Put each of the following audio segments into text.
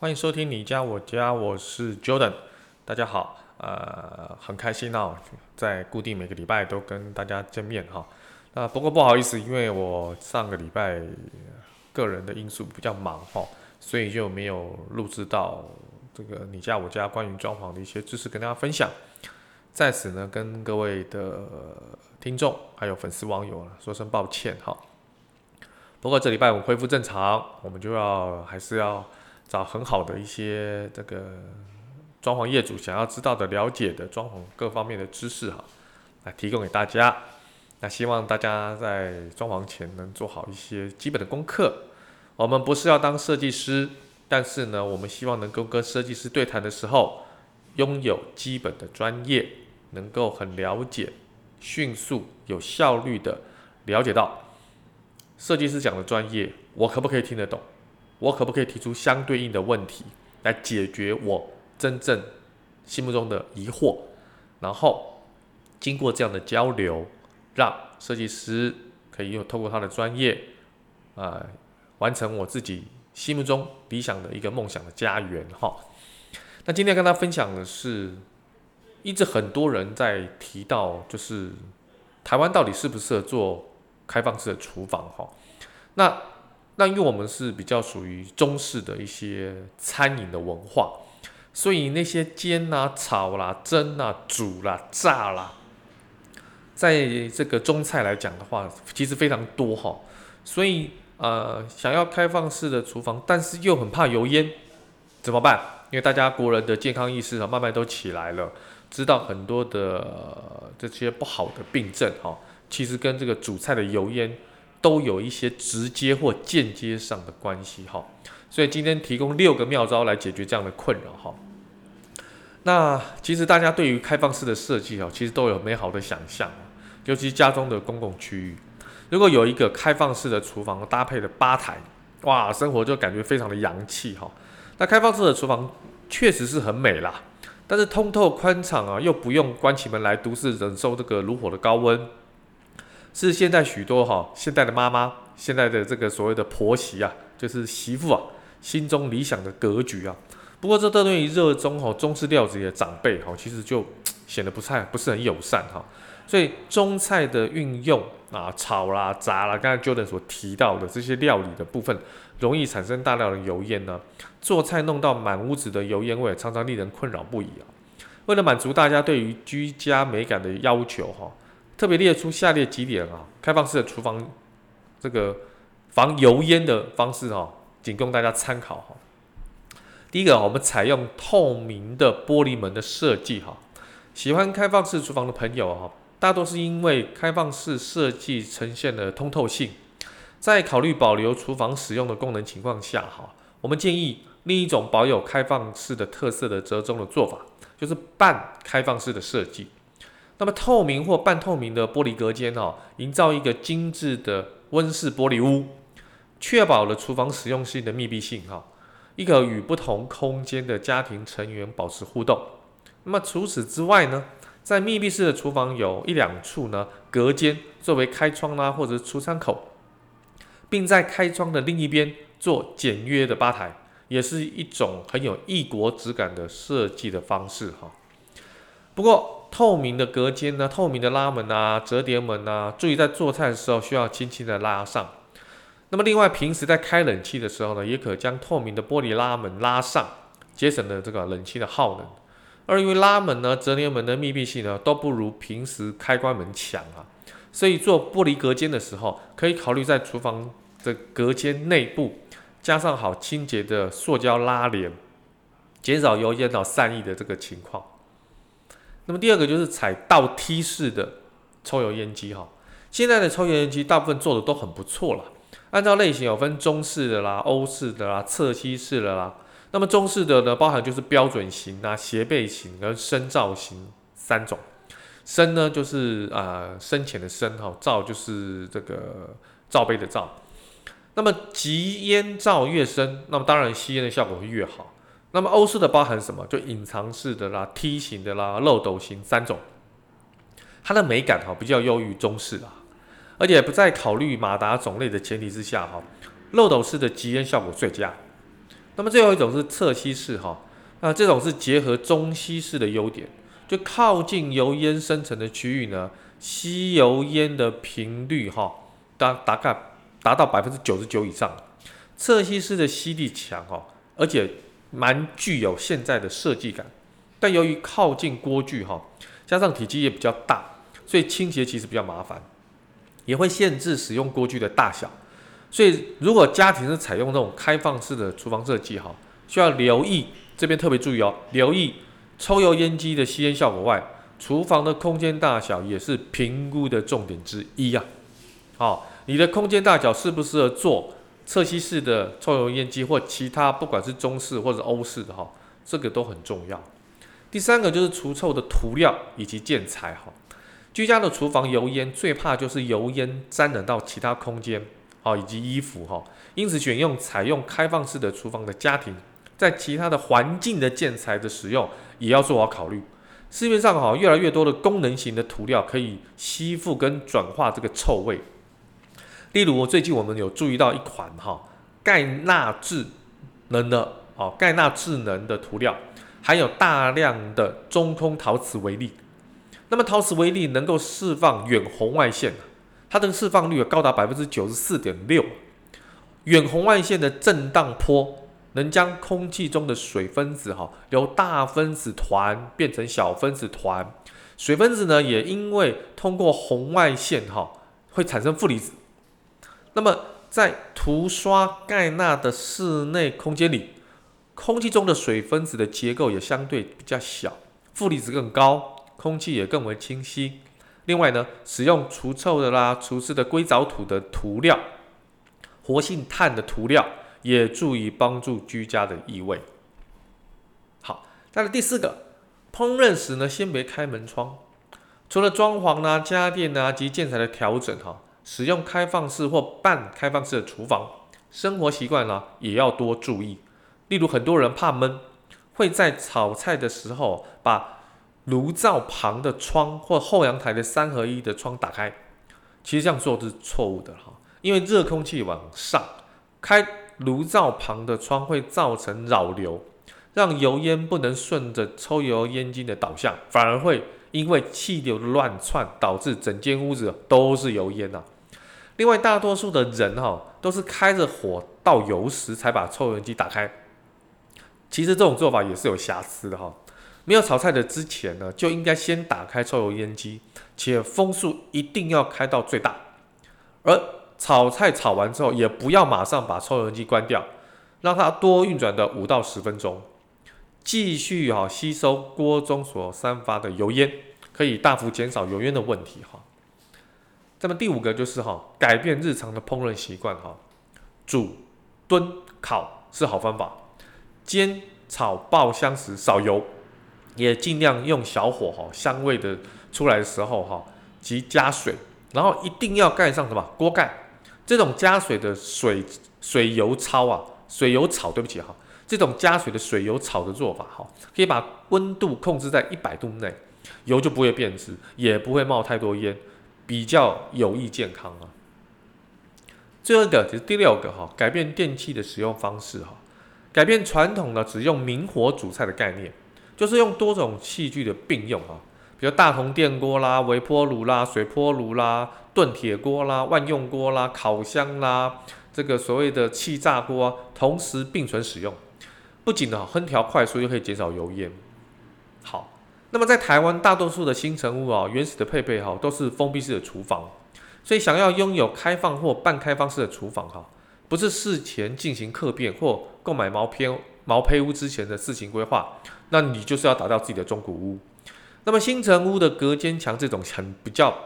欢迎收听你家我家，我是 Jordan，大家好，呃，很开心哦，在固定每个礼拜都跟大家见面哈。那不过不好意思，因为我上个礼拜个人的因素比较忙哈，所以就没有录制到这个你家我家关于装潢的一些知识跟大家分享。在此呢，跟各位的听众还有粉丝网友说声抱歉哈。不过这礼拜我恢复正常，我们就要还是要。找很好的一些这个装潢业主想要知道的、了解的装潢各方面的知识哈，来提供给大家。那希望大家在装潢前能做好一些基本的功课。我们不是要当设计师，但是呢，我们希望能够跟设计师对谈的时候，拥有基本的专业，能够很了解、迅速、有效率的了解到设计师讲的专业，我可不可以听得懂？我可不可以提出相对应的问题来解决我真正心目中的疑惑？然后经过这样的交流，让设计师可以用透过他的专业啊、呃，完成我自己心目中理想的一个梦想的家园哈。那今天跟大家分享的是，一直很多人在提到，就是台湾到底适不适合做开放式的厨房哈？那那因为我们是比较属于中式的一些餐饮的文化，所以那些煎啊、炒啦、蒸啊、煮啦、炸啦，在这个中菜来讲的话，其实非常多哈。所以呃，想要开放式的厨房，但是又很怕油烟，怎么办？因为大家国人的健康意识啊，慢慢都起来了，知道很多的这些不好的病症哈，其实跟这个煮菜的油烟。都有一些直接或间接上的关系哈，所以今天提供六个妙招来解决这样的困扰哈。那其实大家对于开放式的设计哈，其实都有美好的想象，尤其家中的公共区域，如果有一个开放式的厨房搭配的吧台，哇，生活就感觉非常的洋气哈。那开放式的厨房确实是很美啦，但是通透宽敞啊，又不用关起门来独自忍受这个炉火的高温。是现在许多哈现代的妈妈，现在的这个所谓的婆媳啊，就是媳妇啊，心中理想的格局啊。不过这对于热衷哈中式料理的长辈哈，其实就显得不太不是很友善哈。所以中菜的运用啊，炒啦、炸啦，刚才 Jordan 所提到的这些料理的部分，容易产生大量的油烟呢。做菜弄到满屋子的油烟味，常常令人困扰不已啊。为了满足大家对于居家美感的要求哈。特别列出下列几点啊，开放式的厨房这个防油烟的方式哈，仅供大家参考哈。第一个，我们采用透明的玻璃门的设计哈。喜欢开放式厨房的朋友哈，大多是因为开放式设计呈现了通透性，在考虑保留厨房使用的功能情况下哈，我们建议另一种保有开放式的特色的折中的做法，就是半开放式的设计。那么透明或半透明的玻璃隔间哦，营造一个精致的温室玻璃屋，确保了厨房实用性的密闭性哈，一个与不同空间的家庭成员保持互动。那么除此之外呢，在密闭式的厨房有一两处呢隔间作为开窗啦或者出餐口，并在开窗的另一边做简约的吧台，也是一种很有异国质感的设计的方式哈。不过，透明的隔间呢，透明的拉门啊，折叠门啊，注意在做菜的时候需要轻轻的拉上。那么另外，平时在开冷气的时候呢，也可将透明的玻璃拉门拉上，节省了这个冷气的耗能。而因为拉门呢，折叠门的密闭性呢，都不如平时开关门强啊，所以做玻璃隔间的时候，可以考虑在厨房的隔间内部加上好清洁的塑胶拉帘，减少油烟到散逸的这个情况。那么第二个就是采倒梯式的抽油烟机哈，现在的抽油烟机大部分做的都很不错了。按照类型有分中式的啦、欧式的啦、侧吸式的啦。那么中式的呢，包含就是标准型啊、斜背型和深罩型三种。深呢就是啊、深浅的深哈，罩就是这个罩杯的罩。那么集烟罩越深，那么当然吸烟的效果会越好。那么欧式的包含什么？就隐藏式的啦、梯形的啦、漏斗型三种。它的美感哈比较优于中式啊，而且不在考虑马达种类的前提之下哈，漏斗式的级烟效果最佳。那么最后一种是侧吸式哈，那这种是结合中西式的优点，就靠近油烟生成的区域呢，吸油烟的频率哈，大大概达到百分之九十九以上。侧吸式的吸力强哈，而且蛮具有现在的设计感，但由于靠近锅具哈，加上体积也比较大。所以清洁其实比较麻烦，也会限制使用锅具的大小。所以如果家庭是采用这种开放式的厨房设计，哈，需要留意这边特别注意哦，留意抽油烟机的吸烟效果外，厨房的空间大小也是评估的重点之一呀。好，你的空间大小适不适合做侧吸式的抽油烟机或其他不管是中式或者欧式的哈，这个都很重要。第三个就是除臭的涂料以及建材哈。居家的厨房油烟最怕就是油烟沾染到其他空间，啊以及衣服哈，因此选用采用开放式的厨房的家庭，在其他的环境的建材的使用也要做好考虑。市面上哈越来越多的功能型的涂料可以吸附跟转化这个臭味，例如最近我们有注意到一款哈钙钠智能的哦钙钠智能的涂料，含有大量的中空陶瓷微粒。那么陶瓷微粒能够释放远红外线，它的释放率高达百分之九十四点六。远红外线的震荡波能将空气中的水分子哈由大分子团变成小分子团，水分子呢也因为通过红外线哈会产生负离子。那么在涂刷盖纳的室内空间里，空气中的水分子的结构也相对比较小，负离子更高。空气也更为清晰。另外呢，使用除臭的啦、除湿的硅藻土的涂料、活性炭的涂料，也注意帮助居家的异味。好，再来第四个，烹饪时呢，先别开门窗。除了装潢啦、家电呐及建材的调整哈，使用开放式或半开放式的厨房，生活习惯呢也要多注意。例如，很多人怕闷，会在炒菜的时候把炉灶旁的窗或后阳台的三合一的窗打开，其实这样做是错误的哈，因为热空气往上开，炉灶旁的窗会造成扰流，让油烟不能顺着抽油烟机的导向，反而会因为气流的乱窜，导致整间屋子都是油烟呐。另外，大多数的人哈都是开着火倒油时才把抽油烟机打开，其实这种做法也是有瑕疵的哈。没有炒菜的之前呢，就应该先打开抽油烟机，且风速一定要开到最大。而炒菜炒完之后，也不要马上把抽油烟机关掉，让它多运转的五到十分钟，继续哈吸收锅中所散发的油烟，可以大幅减少油烟的问题哈。那么第五个就是哈，改变日常的烹饪习惯哈，煮、炖、烤是好方法，煎、炒、爆香时少油。也尽量用小火哈，香味的出来的时候哈，及加水，然后一定要盖上什么？锅盖。这种加水的水水油炒啊，水油炒，对不起哈，这种加水的水油炒的做法哈，可以把温度控制在一百度内，油就不会变质，也不会冒太多烟，比较有益健康啊。最后一个就是第六个哈，改变电器的使用方式哈，改变传统的只用明火煮菜的概念。就是用多种器具的并用啊，比如大同电锅啦、微波炉啦、水波炉啦、炖铁锅啦、万用锅啦、烤箱啦，这个所谓的气炸锅啊，同时并存使用，不仅呢烹调快速，又可以减少油烟。好，那么在台湾大多数的新成屋啊，原始的配备哈都是封闭式的厨房，所以想要拥有开放或半开放式的厨房哈，不是事前进行客变或购买毛坯毛坯屋之前的事情规划。那你就是要打造自己的中古屋。那么新成屋的隔间墙这种很比较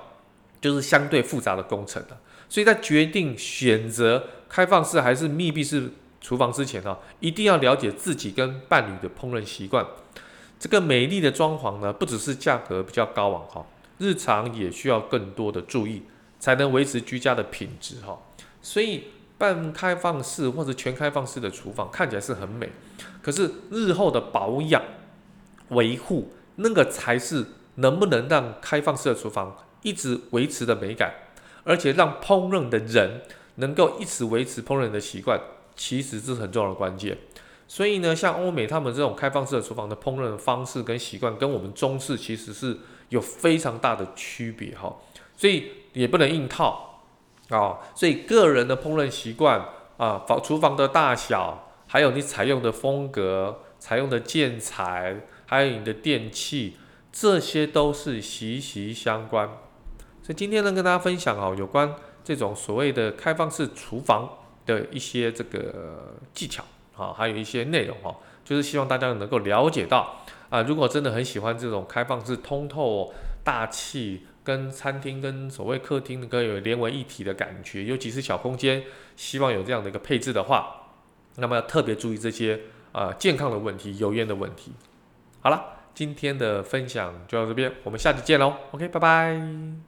就是相对复杂的工程的，所以在决定选择开放式还是密闭式厨房之前呢，一定要了解自己跟伴侣的烹饪习惯。这个美丽的装潢呢，不只是价格比较高昂哈，日常也需要更多的注意，才能维持居家的品质哈。所以半开放式或者全开放式的厨房看起来是很美，可是日后的保养维护，那个才是能不能让开放式的厨房一直维持的美感，而且让烹饪的人能够一直维持烹饪的习惯，其实是很重要的关键。所以呢，像欧美他们这种开放式的厨房的烹饪方式跟习惯，跟我们中式其实是有非常大的区别哈。所以也不能硬套啊。所以个人的烹饪习惯啊，房厨房的大小，还有你采用的风格、采用的建材，还有你的电器，这些都是息息相关。所以今天呢，跟大家分享啊，有关这种所谓的开放式厨房的一些这个技巧。啊，还有一些内容哈，就是希望大家能够了解到啊，如果真的很喜欢这种开放式、通透、大气，跟餐厅跟所谓客厅能够有连为一体的感觉，尤其是小空间，希望有这样的一个配置的话，那么要特别注意这些啊健康的问题、油烟的问题。好了，今天的分享就到这边，我们下期见喽。OK，拜拜。